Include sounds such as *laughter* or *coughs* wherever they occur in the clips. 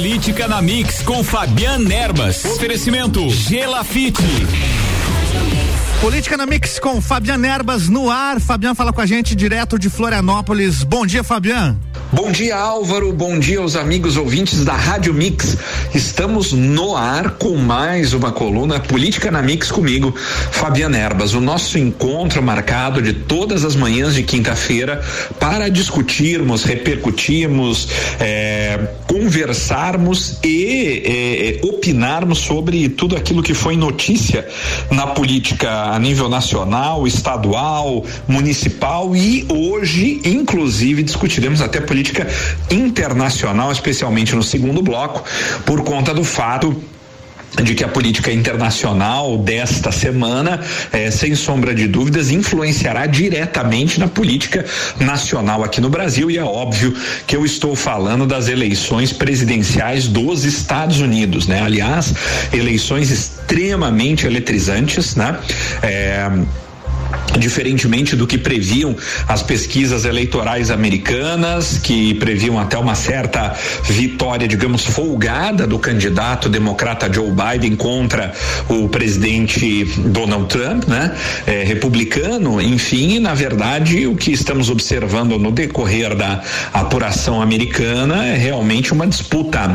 Política na Mix com Fabian Erbas. Oferecimento Gelafite. Política na Mix com Fabian Erbas no ar. Fabian fala com a gente direto de Florianópolis. Bom dia, Fabian. Bom dia, Álvaro. Bom dia aos amigos ouvintes da Rádio Mix. Estamos no ar com mais uma coluna Política na Mix comigo, Fabiana Erbas. O nosso encontro marcado de todas as manhãs de quinta-feira para discutirmos, repercutirmos, é, conversarmos e é, opinarmos sobre tudo aquilo que foi notícia na política a nível nacional, estadual, municipal e hoje, inclusive, discutiremos até política política internacional, especialmente no segundo bloco, por conta do fato de que a política internacional desta semana, eh, sem sombra de dúvidas, influenciará diretamente na política nacional aqui no Brasil. E é óbvio que eu estou falando das eleições presidenciais dos Estados Unidos, né? Aliás, eleições extremamente eletrizantes, né? Eh, diferentemente do que previam as pesquisas eleitorais americanas, que previam até uma certa vitória, digamos, folgada do candidato democrata Joe Biden contra o presidente Donald Trump, né? É, republicano, enfim, na verdade, o que estamos observando no decorrer da apuração americana é realmente uma disputa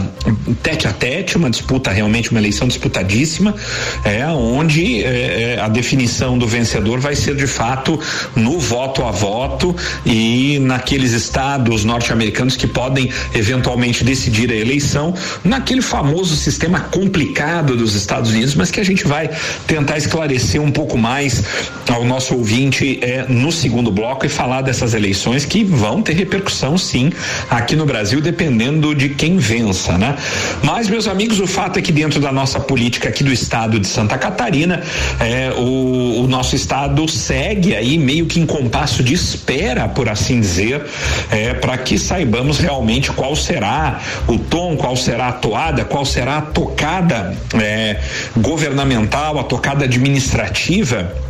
tete a tete, uma disputa realmente uma eleição disputadíssima, é onde é, é a definição do vencedor vai de fato no voto a voto e naqueles estados norte-americanos que podem eventualmente decidir a eleição, naquele famoso sistema complicado dos Estados Unidos, mas que a gente vai tentar esclarecer um pouco mais ao nosso ouvinte é, no segundo bloco e falar dessas eleições que vão ter repercussão sim aqui no Brasil, dependendo de quem vença, né? Mas, meus amigos, o fato é que dentro da nossa política aqui do estado de Santa Catarina, é, o, o nosso estado segue aí meio que em compasso de espera, por assim dizer, é, para que saibamos realmente qual será o tom, qual será a toada, qual será a tocada é, governamental, a tocada administrativa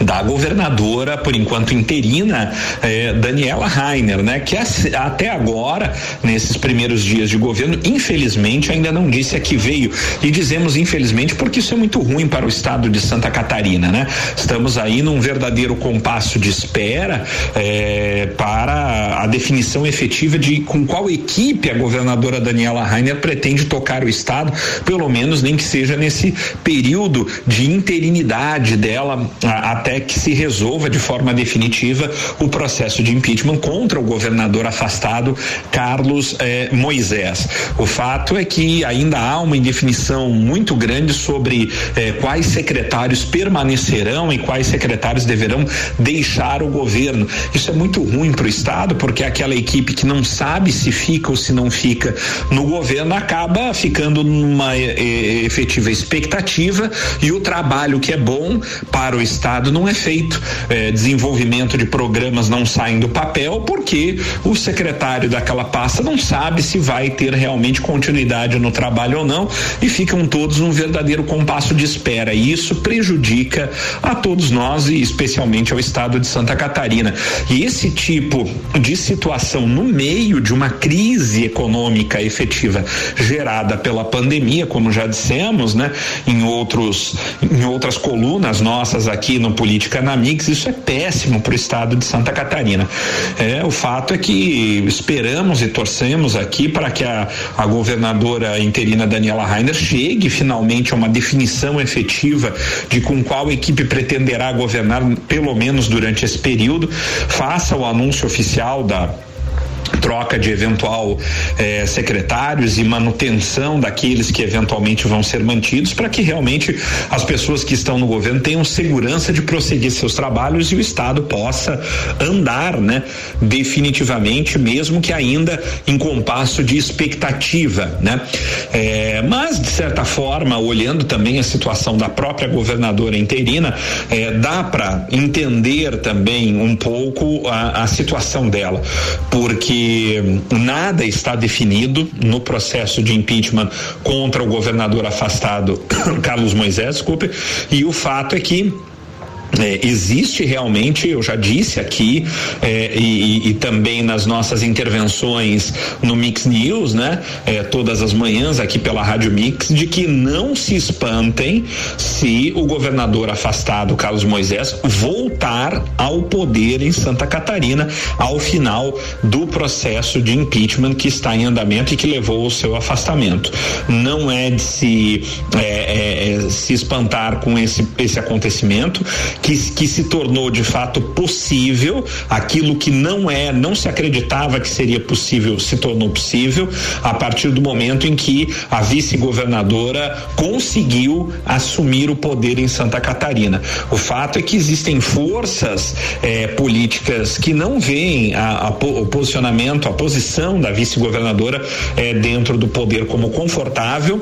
da governadora, por enquanto interina, eh, Daniela Rainer, né? Que até agora, nesses primeiros dias de governo, infelizmente ainda não disse a que veio. E dizemos infelizmente porque isso é muito ruim para o estado de Santa Catarina, né? Estamos aí num verdadeiro compasso de espera eh, para a definição efetiva de com qual equipe a governadora Daniela Rainer pretende tocar o estado, pelo menos nem que seja nesse período de interinidade dela a, até que se resolva de forma definitiva o processo de impeachment contra o governador afastado Carlos eh, Moisés. O fato é que ainda há uma indefinição muito grande sobre eh, quais secretários permanecerão e quais secretários deverão deixar o governo. Isso é muito ruim para o Estado, porque aquela equipe que não sabe se fica ou se não fica no governo acaba ficando numa eh, efetiva expectativa e o trabalho que é bom para o Estado não é feito. É, desenvolvimento de programas não saem do papel porque o secretário daquela pasta não sabe se vai ter realmente continuidade no trabalho ou não e ficam todos num verdadeiro compasso de espera. E isso prejudica a todos nós e especialmente ao estado de Santa Catarina. E esse tipo de situação no meio de uma crise econômica efetiva gerada pela pandemia, como já dissemos, né, em outros em outras colunas nossas aqui no política na Mix, isso é péssimo para o estado de Santa Catarina. É, o fato é que esperamos e torcemos aqui para que a, a governadora interina Daniela Rainer chegue finalmente a uma definição efetiva de com qual equipe pretenderá governar, pelo menos durante esse período, faça o anúncio oficial da troca de eventual eh, secretários e manutenção daqueles que eventualmente vão ser mantidos para que realmente as pessoas que estão no governo tenham segurança de prosseguir seus trabalhos e o Estado possa andar, né, definitivamente, mesmo que ainda em compasso de expectativa, né? Eh, mas de certa forma, olhando também a situação da própria governadora interina, eh, dá para entender também um pouco a, a situação dela, porque nada está definido no processo de impeachment contra o governador afastado *coughs* Carlos Moisés, desculpe, e o fato é que é, existe realmente, eu já disse aqui, é, e, e, também nas nossas intervenções no Mix News, né? É, todas as manhãs aqui pela Rádio Mix, de que não se espantem se o governador afastado, Carlos Moisés, voltar ao poder em Santa Catarina ao final do processo de impeachment que está em andamento e que levou ao seu afastamento. Não é de se, é, é, é se espantar com esse, esse acontecimento que, que se tornou de fato possível, aquilo que não é, não se acreditava que seria possível, se tornou possível a partir do momento em que a vice-governadora conseguiu assumir o poder em Santa Catarina. O fato é que existem forças eh, políticas que não veem a, a, o posicionamento, a posição da vice-governadora eh, dentro do poder como confortável,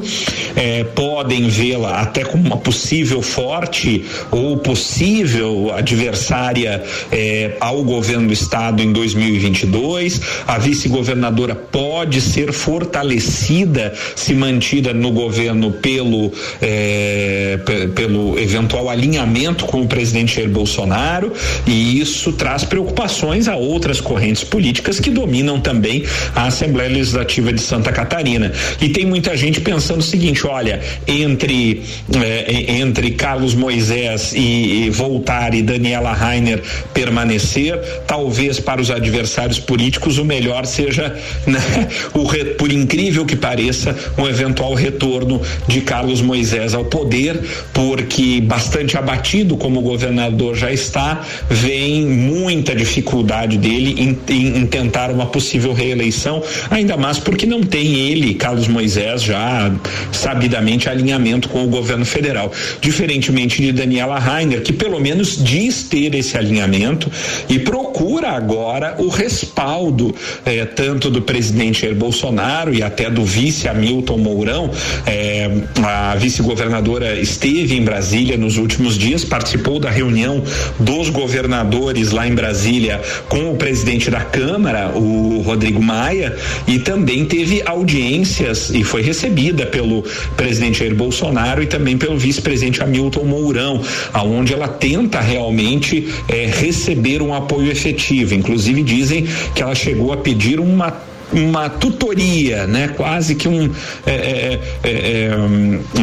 eh, podem vê-la até como uma possível forte ou possível possível adversária eh, ao governo do estado em 2022. A vice-governadora pode ser fortalecida se mantida no governo pelo eh, pelo eventual alinhamento com o presidente Jair Bolsonaro e isso traz preocupações a outras correntes políticas que dominam também a Assembleia Legislativa de Santa Catarina. E tem muita gente pensando o seguinte, olha, entre eh, entre Carlos Moisés e, e voltar e Daniela Rainer permanecer, talvez para os adversários políticos o melhor seja, *laughs* né, o, por incrível que pareça, um eventual retorno de Carlos Moisés ao poder, porque bastante abatido como o governador já está, vem muita dificuldade dele em, em, em tentar uma possível reeleição, ainda mais porque não tem ele, Carlos Moisés, já sabidamente alinhamento com o governo federal. Diferentemente de Daniela Rainer, que pelo menos diz ter esse alinhamento e procura agora o respaldo eh, tanto do presidente Jair Bolsonaro e até do vice Hamilton Mourão. Eh, a vice-governadora esteve em Brasília nos últimos dias, participou da reunião dos governadores lá em Brasília com o presidente da Câmara, o Rodrigo Maia, e também teve audiências e foi recebida pelo presidente Jair Bolsonaro e também pelo vice-presidente Hamilton Mourão, aonde ela tenta realmente é, receber um apoio efetivo. Inclusive dizem que ela chegou a pedir uma uma tutoria, né? Quase que um é, é, é,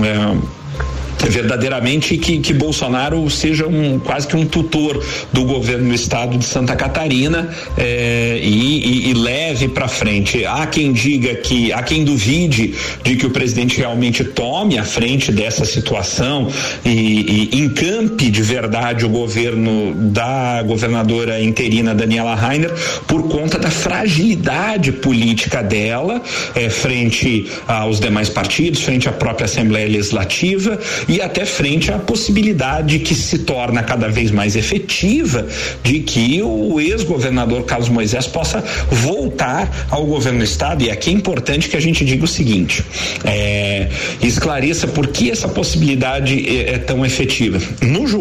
é verdadeiramente que, que Bolsonaro seja um quase que um tutor do governo do estado de Santa Catarina e, e, e, leve para frente. Há quem diga que, há quem duvide de que o presidente realmente tome a frente dessa situação e, e encampe de verdade o governo da governadora interina Daniela Rainer por conta da fragilidade política dela eh, frente aos demais partidos, frente à própria Assembleia Legislativa e até frente à possibilidade que se torna cada vez mais efetiva de que o ex-governador Carlos Moisés possa voltar ao governo do estado. E aqui é importante que a gente diga o seguinte: é, esclareça por que essa possibilidade é, é tão efetiva. No julgamento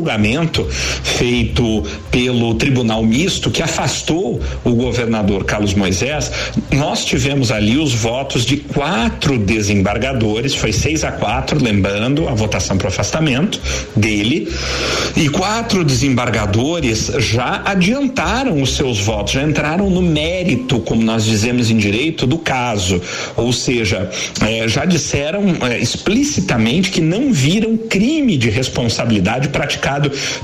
feito pelo Tribunal Misto, que afastou o governador Carlos Moisés, nós tivemos ali os votos de quatro desembargadores, foi seis a quatro, lembrando, a votação para afastamento dele e quatro desembargadores já adiantaram os seus votos, já entraram no mérito, como nós dizemos em direito, do caso. Ou seja, eh, já disseram eh, explicitamente que não viram crime de responsabilidade praticado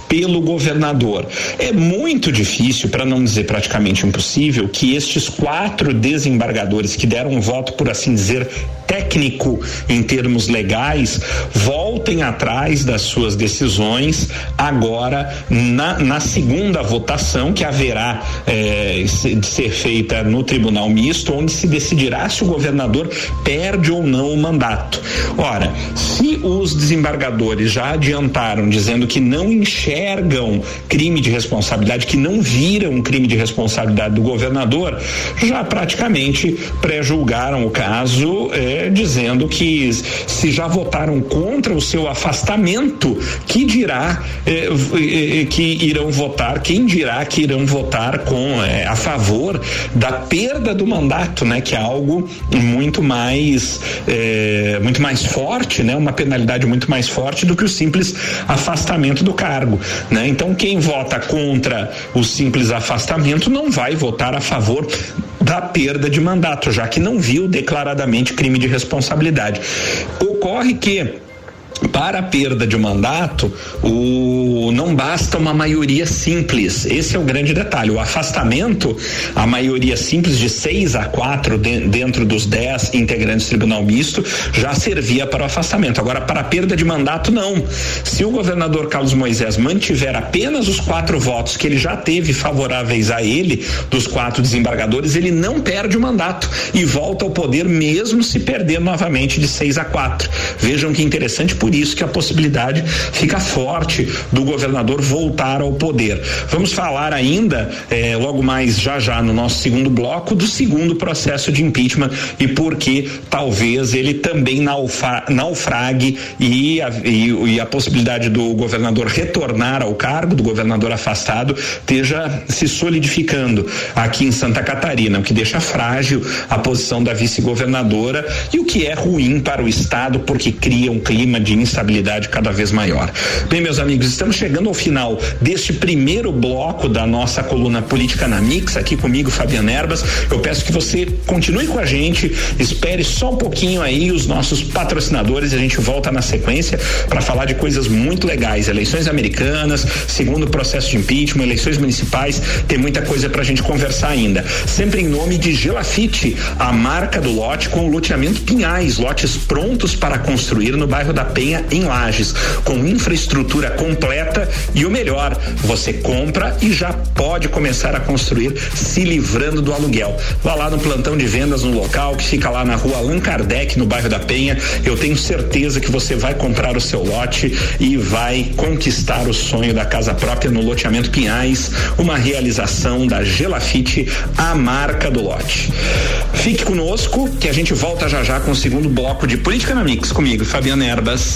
pelo governador. É muito difícil, para não dizer praticamente impossível, que estes quatro desembargadores que deram um voto, por assim dizer, técnico em termos legais, voltem atrás das suas decisões agora na, na segunda votação que haverá eh, de ser feita no Tribunal Misto, onde se decidirá se o governador perde ou não o mandato. Ora, se os desembargadores já adiantaram dizendo que não enxergam crime de responsabilidade, que não viram crime de responsabilidade do governador, já praticamente pré-julgaram o caso. Eh, dizendo que se já votaram contra o seu afastamento, que dirá eh, eh, que irão votar, quem dirá que irão votar com a favor da perda do mandato, né? Que é algo muito mais muito mais forte, né? Uma penalidade muito mais forte do que o simples afastamento do cargo, né? Então quem vota contra o simples afastamento não vai votar a favor da perda de mandato, já que não viu declaradamente crime de responsabilidade. Ocorre que para a perda de mandato, o, não basta uma maioria simples. Esse é o grande detalhe. O afastamento, a maioria simples de seis a quatro de, dentro dos dez integrantes do Tribunal Misto, já servia para o afastamento. Agora, para a perda de mandato, não. Se o governador Carlos Moisés mantiver apenas os quatro votos que ele já teve favoráveis a ele, dos quatro desembargadores, ele não perde o mandato e volta ao poder mesmo se perder novamente de seis a quatro. Vejam que interessante por isso que a possibilidade fica forte do governador voltar ao poder. Vamos falar ainda, eh, logo mais já já no nosso segundo bloco, do segundo processo de impeachment e por que talvez ele também naufrague e a, e, e a possibilidade do governador retornar ao cargo, do governador afastado, esteja se solidificando aqui em Santa Catarina, o que deixa frágil a posição da vice-governadora e o que é ruim para o Estado, porque cria um clima de instabilidade cada vez maior. Bem, meus amigos, estamos chegando ao final deste primeiro bloco da nossa coluna Política na Mix, aqui comigo, Fabiana Erbas. Eu peço que você continue com a gente, espere só um pouquinho aí os nossos patrocinadores e a gente volta na sequência para falar de coisas muito legais. Eleições americanas, segundo processo de impeachment, eleições municipais, tem muita coisa para a gente conversar ainda. Sempre em nome de Gelafite, a marca do lote com o loteamento Pinhais, lotes prontos para construir no bairro da Penha, em Lages, com infraestrutura completa e o melhor, você compra e já pode começar a construir se livrando do aluguel. Vá lá no plantão de vendas no local que fica lá na rua Allan Kardec, no bairro da Penha. Eu tenho certeza que você vai comprar o seu lote e vai conquistar o sonho da casa própria no loteamento Pinhais, uma realização da Gelafite, a marca do lote. Fique conosco que a gente volta já já com o segundo bloco de Política na Mix comigo, Fabiana Erbas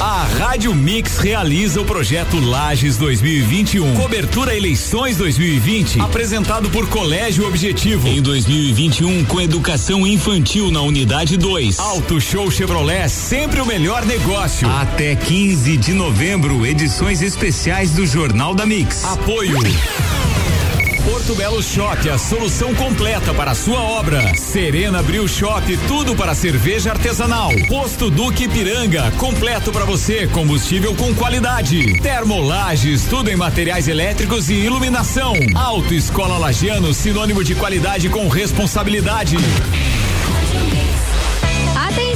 A Rádio Mix realiza o projeto Lages 2021. Cobertura Eleições 2020, apresentado por Colégio Objetivo. Em 2021, com educação infantil na unidade 2. Auto Show Chevrolet, sempre o melhor negócio. Até 15 de novembro, edições especiais do Jornal da Mix. Apoio. Porto Belo Shop, a solução completa para a sua obra. Serena Bril Shop, tudo para cerveja artesanal. Posto Duque Piranga, completo para você, combustível com qualidade. Termolages, tudo em materiais elétricos e iluminação. Auto Escola Lagiano, sinônimo de qualidade com responsabilidade.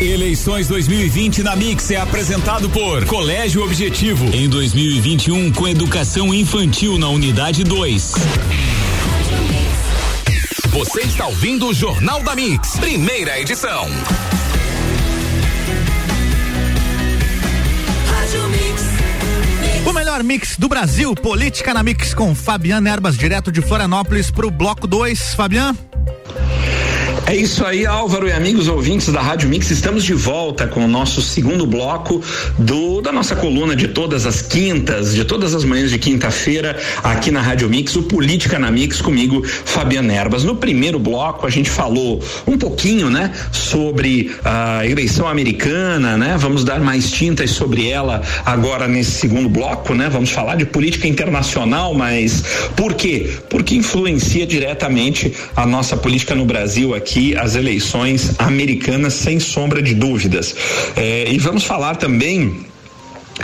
Eleições 2020 na Mix é apresentado por Colégio Objetivo. Em 2021, com educação infantil na unidade 2. Você está ouvindo o Jornal da Mix, primeira edição. O melhor mix do Brasil, Política na Mix com Fabiana Erbas, direto de Florianópolis para o bloco 2. Fabiana? É isso aí, Álvaro e amigos ouvintes da Rádio Mix, estamos de volta com o nosso segundo bloco do da nossa coluna de todas as quintas, de todas as manhãs de quinta-feira, aqui na Rádio Mix, o Política na Mix comigo, Fabiana Erbas. No primeiro bloco a gente falou um pouquinho, né, sobre a eleição americana, né? Vamos dar mais tintas sobre ela agora nesse segundo bloco, né? Vamos falar de política internacional, mas por quê? Porque influencia diretamente a nossa política no Brasil aqui aqui as eleições americanas sem sombra de dúvidas. É, e vamos falar também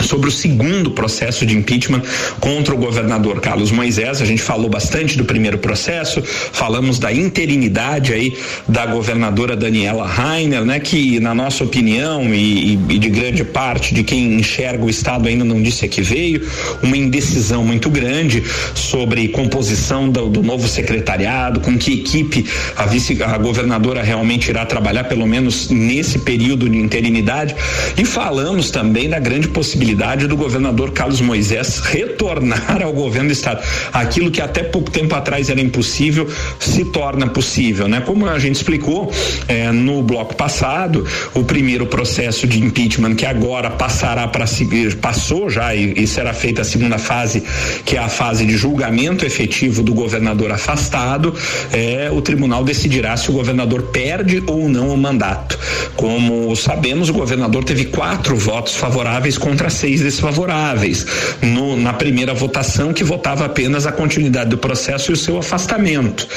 sobre o segundo processo de impeachment contra o governador Carlos Moisés. A gente falou bastante do primeiro processo, falamos da interinidade aí da governadora Daniela Rainer, né, que na nossa opinião e, e de grande parte de quem enxerga o estado ainda não disse a que veio, uma indecisão muito grande sobre composição do, do novo secretariado, com que equipe a vice a governadora realmente irá trabalhar pelo menos nesse período de interinidade e falamos também da grande possibilidade possibilidade do governador Carlos Moisés retornar ao governo do estado. Aquilo que até pouco tempo atrás era impossível se torna possível, né? Como a gente explicou é, no bloco passado, o primeiro processo de impeachment que agora passará para seguir, passou já e, e será feita a segunda fase, que é a fase de julgamento efetivo do governador afastado, é, o tribunal decidirá se o governador perde ou não o mandato. Como sabemos, o governador teve quatro votos favoráveis contra seis desfavoráveis. No, na primeira votação, que votava apenas a continuidade do processo e o seu afastamento.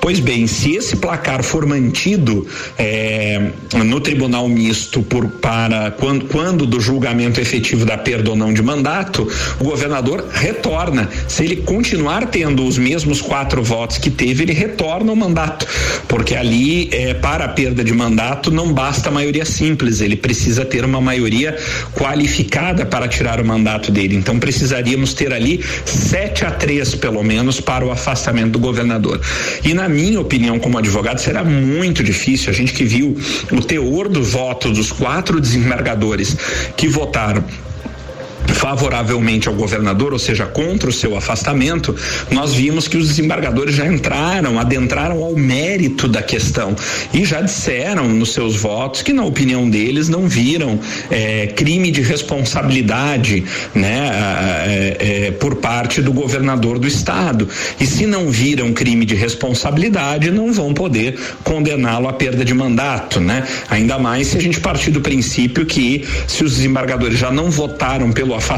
Pois bem, se esse placar for mantido é, no tribunal misto por, para quando, quando do julgamento efetivo da perda ou não de mandato, o governador retorna. Se ele continuar tendo os mesmos quatro votos que teve, ele retorna o mandato, porque ali é, para a perda de mandato não basta maioria simples, ele precisa ter uma maioria qualificada para tirar o mandato dele. Então precisaríamos ter ali sete a três, pelo menos, para o afastamento do governador. E na minha opinião, como advogado, será muito difícil. A gente que viu o teor do voto dos quatro desembargadores que votaram favoravelmente ao governador, ou seja, contra o seu afastamento, nós vimos que os desembargadores já entraram, adentraram ao mérito da questão e já disseram nos seus votos que, na opinião deles, não viram é, crime de responsabilidade, né, é, é, por parte do governador do estado. E se não viram crime de responsabilidade, não vão poder condená-lo à perda de mandato, né? Ainda mais se a gente partir do princípio que se os desembargadores já não votaram pelo afastamento,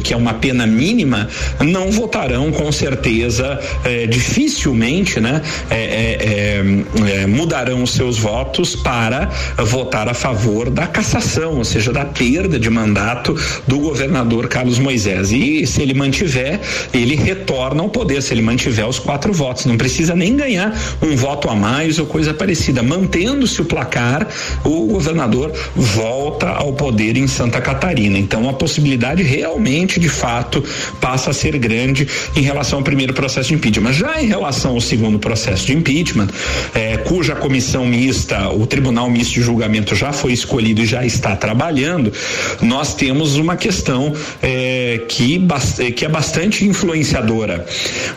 que é uma pena mínima, não votarão com certeza, é, dificilmente, né? É, é, é, mudarão os seus votos para votar a favor da cassação, ou seja, da perda de mandato do governador Carlos Moisés. E se ele mantiver, ele retorna ao poder, se ele mantiver os quatro votos. Não precisa nem ganhar um voto a mais ou coisa parecida. Mantendo-se o placar, o governador volta ao poder em Santa Catarina. Então, a possibilidade realmente, de fato, passa a ser grande em relação ao primeiro processo de impeachment. Já em relação ao segundo processo de impeachment, é, cuja comissão mista, o Tribunal Misto de Julgamento já foi escolhido e já está trabalhando, nós temos uma questão é, que, que é bastante influenciadora.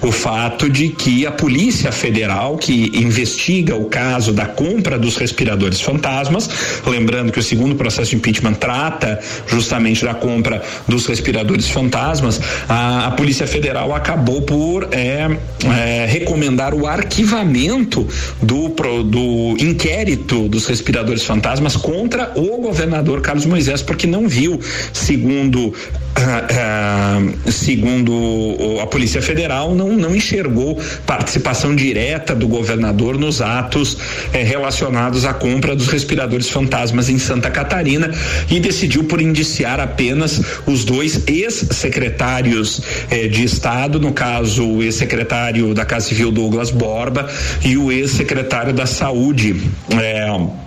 O fato de que a Polícia Federal, que investiga o caso da compra dos respiradores fantasmas, lembrando que o segundo processo de impeachment trata justamente da compra dos respiradores fantasmas, a, a Polícia Federal acabou por é, é, recomendar o arquivamento do, pro, do inquérito dos respiradores fantasmas contra o governador Carlos Moisés, porque não viu, segundo *coughs* segundo a Polícia Federal, não, não enxergou participação direta do governador nos atos eh, relacionados à compra dos respiradores fantasmas em Santa Catarina e decidiu por indiciar apenas os dois ex-secretários eh, de Estado, no caso, o ex-secretário da Casa Civil Douglas Borba e o ex-secretário da Saúde. Eh,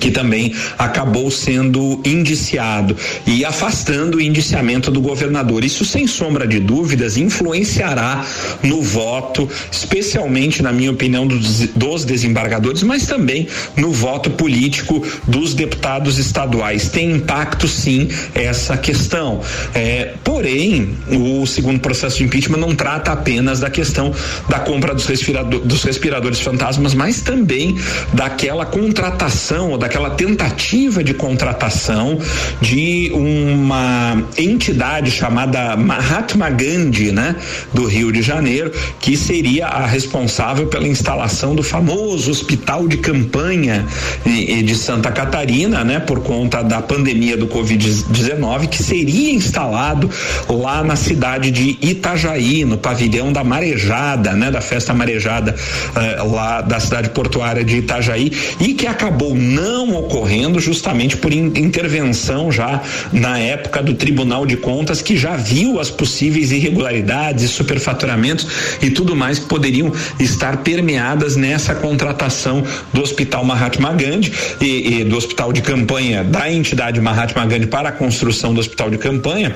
que também acabou sendo indiciado e afastando o indiciamento do governador. Isso, sem sombra de dúvidas, influenciará no voto, especialmente, na minha opinião, dos, dos desembargadores, mas também no voto político dos deputados estaduais. Tem impacto, sim, essa questão. É, porém, o segundo processo de impeachment não trata apenas da questão da compra dos, respirador, dos respiradores fantasmas, mas também daquela contratação ou da aquela tentativa de contratação de uma entidade chamada Mahatma Gandhi, né, do Rio de Janeiro, que seria a responsável pela instalação do famoso hospital de campanha de Santa Catarina, né, por conta da pandemia do Covid-19, que seria instalado lá na cidade de Itajaí, no pavilhão da Marejada, né, da festa Marejada eh, lá da cidade portuária de Itajaí, e que acabou não não ocorrendo justamente por in, intervenção já na época do Tribunal de Contas que já viu as possíveis irregularidades, superfaturamentos e tudo mais que poderiam estar permeadas nessa contratação do Hospital Mahatma Gandhi e, e do Hospital de Campanha da entidade Mahatma Gandhi para a construção do Hospital de Campanha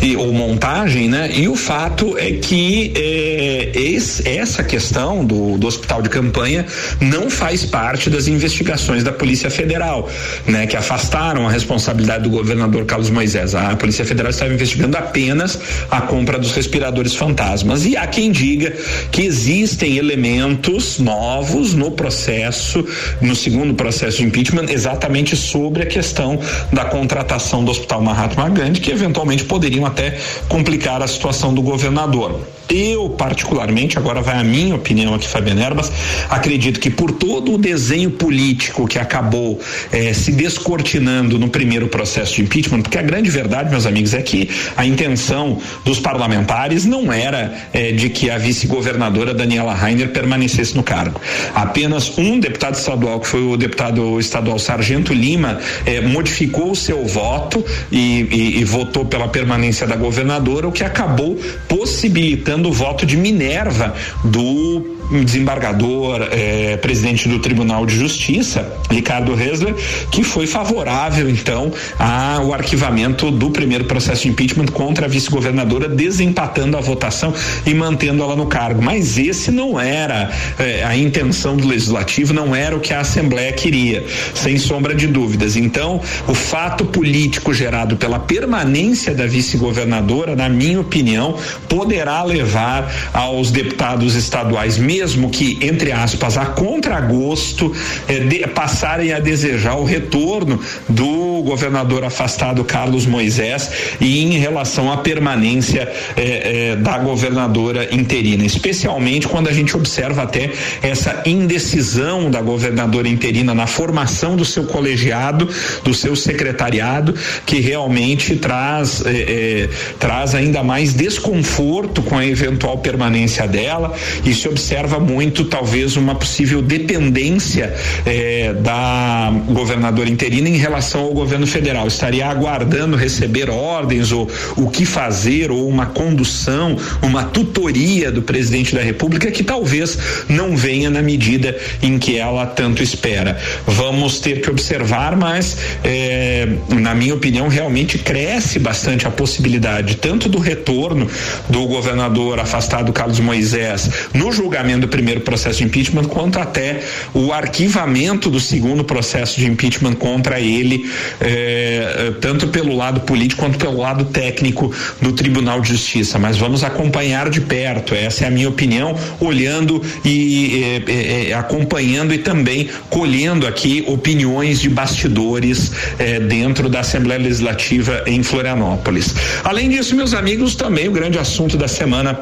e, ou montagem, né? E o fato é que é, esse, essa questão do, do Hospital de Campanha não faz parte das investigações da Polícia Federal, né? Que afastaram a responsabilidade do governador Carlos Moisés. A Polícia Federal estava investigando apenas a compra dos respiradores fantasmas. E há quem diga que existem elementos novos no processo, no segundo processo de impeachment, exatamente sobre a questão da contratação do Hospital Mahatma Gandhi, que eventualmente poderiam até complicar a situação do governador. Eu, particularmente, agora vai a minha opinião aqui, Fabiana Erbas, acredito que por todo o desenho político que acabou eh, se descortinando no primeiro processo de impeachment, porque a grande verdade, meus amigos, é que a intenção dos parlamentares não era eh, de que a vice-governadora Daniela Rainer permanecesse no cargo. Apenas um deputado estadual, que foi o deputado estadual Sargento Lima, eh, modificou o seu voto e, e, e votou pela permanência da governadora, o que acabou possibilitando o voto de Minerva do desembargador, eh, presidente do Tribunal de Justiça, Ricardo Hesler, que foi favorável, então, ao arquivamento do primeiro processo de impeachment contra a vice-governadora, desempatando a votação e mantendo ela no cargo. Mas esse não era eh, a intenção do legislativo, não era o que a Assembleia queria, sem sombra de dúvidas. Então, o fato político gerado pela permanência da vice-governadora, na minha opinião, poderá levar aos deputados estaduais, mesmo mesmo que, entre aspas, a contragosto, eh, passarem a desejar o retorno do governador afastado Carlos Moisés e em relação à permanência eh, eh, da governadora interina, especialmente quando a gente observa até essa indecisão da governadora interina na formação do seu colegiado, do seu secretariado, que realmente traz eh, eh, traz ainda mais desconforto com a eventual permanência dela. E se observa muito, talvez, uma possível dependência eh, da governadora interina em relação ao governo federal. Estaria aguardando receber ordens ou o que fazer, ou uma condução, uma tutoria do presidente da República que talvez não venha na medida em que ela tanto espera. Vamos ter que observar, mas, eh, na minha opinião, realmente cresce bastante a possibilidade tanto do retorno do governador afastado Carlos Moisés no julgamento do primeiro processo de impeachment, quanto até o arquivamento do segundo processo de impeachment contra ele, eh, tanto pelo lado político quanto pelo lado técnico do Tribunal de Justiça. Mas vamos acompanhar de perto, essa é a minha opinião, olhando e eh, eh, acompanhando e também colhendo aqui opiniões de bastidores dentro da Assembleia Legislativa em Florianópolis. Além disso, meus amigos, também o grande assunto da semana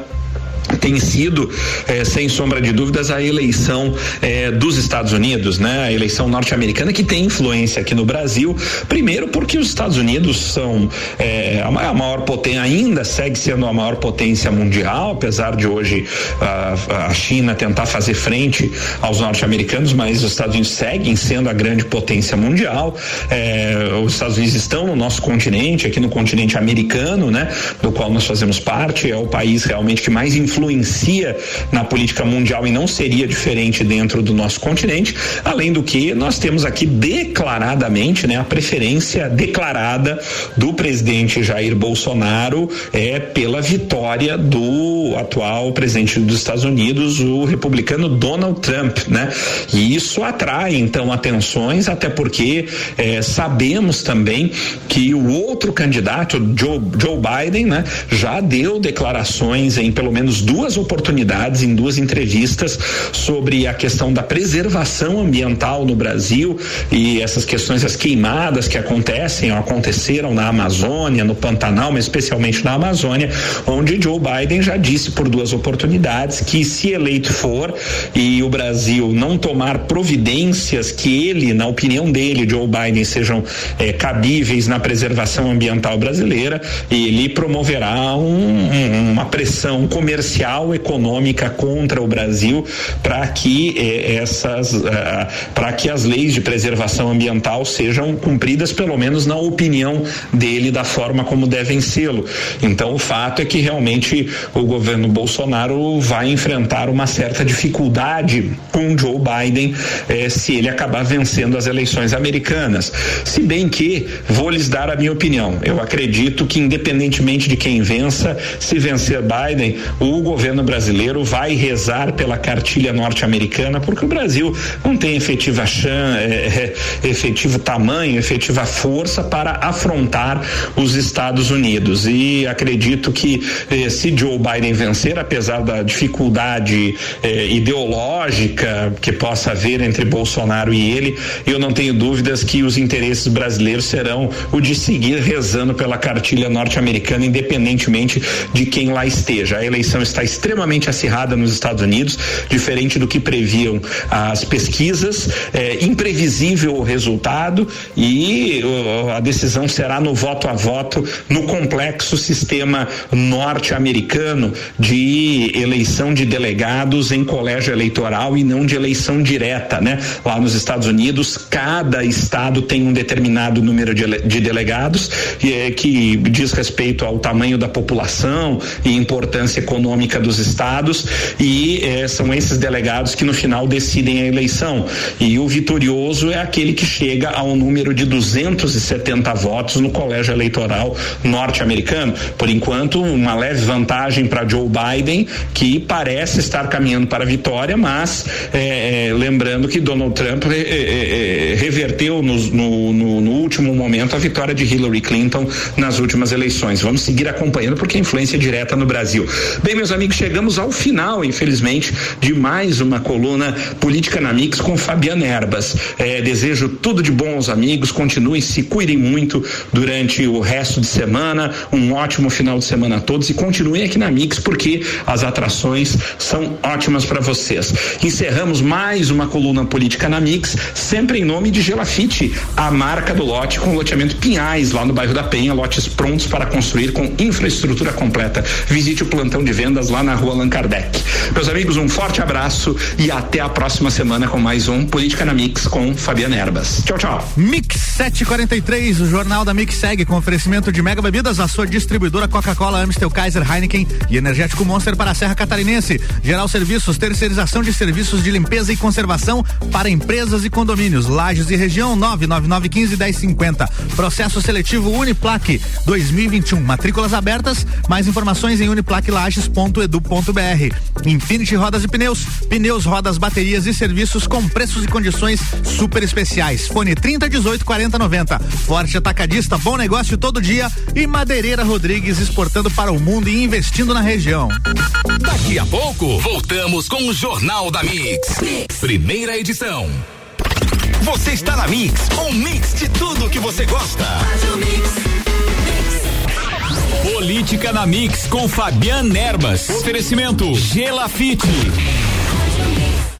tem sido, eh, sem sombra de dúvidas, a eleição eh, dos Estados Unidos, né? A eleição norte-americana que tem influência aqui no Brasil. Primeiro, porque os Estados Unidos são eh, a maior potência, ainda segue sendo a maior potência mundial, apesar de hoje a, a China tentar fazer frente aos norte-americanos, mas os Estados Unidos seguem sendo a grande potência mundial. os Estados Unidos estão no nosso continente, aqui no continente americano, né? Do qual nós fazemos parte, é o país realmente que mais influencia influencia na política mundial e não seria diferente dentro do nosso continente. Além do que, nós temos aqui declaradamente, né, a preferência declarada do presidente Jair Bolsonaro é pela vitória do atual presidente dos Estados Unidos, o republicano Donald Trump, né? E isso atrai então atenções, até porque eh, sabemos também que o outro candidato, Joe, Joe Biden, né, já deu declarações em pelo menos duas oportunidades, em duas entrevistas, sobre a questão da preservação ambiental no Brasil e essas questões, as queimadas que acontecem, ou aconteceram na Amazônia, no Pantanal, mas especialmente na Amazônia, onde Joe Biden já disse por duas oportunidades que se eleito for e o Brasil não tomar providências que ele, na opinião dele, Joe Biden, sejam eh, cabíveis na preservação ambiental brasileira, ele promoverá um, um, uma pressão comercial comercial econômica contra o Brasil para que eh, essas uh, para que as leis de preservação ambiental sejam cumpridas pelo menos na opinião dele da forma como devem sê-lo. Então o fato é que realmente o governo Bolsonaro vai enfrentar uma certa dificuldade com Joe Biden eh, se ele acabar vencendo as eleições americanas. Se bem que vou lhes dar a minha opinião. Eu acredito que independentemente de quem vença, se vencer Biden, o governo brasileiro vai rezar pela cartilha norte-americana, porque o Brasil não tem efetiva chan, é, é, efetivo tamanho, efetiva força para afrontar os Estados Unidos. E acredito que eh, se Joe Biden vencer, apesar da dificuldade eh, ideológica que possa haver entre Bolsonaro e ele, eu não tenho dúvidas que os interesses brasileiros serão o de seguir rezando pela cartilha norte-americana, independentemente de quem lá esteja. A eleição está extremamente acirrada nos Estados Unidos, diferente do que previam as pesquisas, é imprevisível o resultado e uh, a decisão será no voto a voto no complexo sistema norte-americano de eleição de delegados em colégio eleitoral e não de eleição direta, né? Lá nos Estados Unidos, cada estado tem um determinado número de, de delegados é, que diz respeito ao tamanho da população e importância econômica dos estados e é, são esses delegados que no final decidem a eleição e o vitorioso é aquele que chega ao número de 270 votos no colégio eleitoral norte-americano. Por enquanto, uma leve vantagem para Joe Biden, que parece estar caminhando para a vitória, mas é, é, lembrando que Donald Trump é reverteu no, no, no, no, último momento a vitória de Hillary Clinton nas últimas eleições. Vamos seguir acompanhando porque a influência é direta no Brasil. Bem, meus amigos, chegamos ao final, infelizmente, de mais uma coluna Política na Mix com Fabiana Erbas. É, desejo tudo de bom aos amigos, continuem, se cuidem muito durante o resto de semana, um ótimo final de semana a todos e continuem aqui na Mix porque as atrações são ótimas para vocês. Encerramos mais uma coluna política na Mix, sempre em nome de Gelafite, a marca do lote com loteamento Pinhais, lá no bairro da Penha, lotes prontos para construir com infraestrutura completa. Visite o plantão de vendas lá na rua Allan Kardec. Meus amigos, um forte abraço e até a próxima semana com mais um Política na Mix com Fabiana Erbas. Tchau, tchau. Mix 743, o jornal da Mix segue com oferecimento de Mega Bebidas, a sua distribuidora Coca-Cola, Amstel, Kaiser, Heineken e Energético Monster para a Serra Catarinense. Geral Serviços, terceirização de serviços de limpeza e conservação para empresas e condomínios. Lages e região 99915 1050. Processo seletivo Uniplaque 2021. Matrículas abertas. Mais informações em uniplaquelages.edu.br. Infinity Rodas e Pneus. Pneus, rodas, baterias e serviços com preços e condições super especiais. Fone 30 18 40 90. Forte Atacadista, bom negócio todo dia. E Madeireira Rodrigues exportando para o mundo e investindo na região. Daqui a pouco, voltamos com o Jornal da mix. mix. Primeira edição. Você está na Mix, um mix de tudo que você gosta. Política na Mix com Fabian Erbas. Oferecimento Gelafite.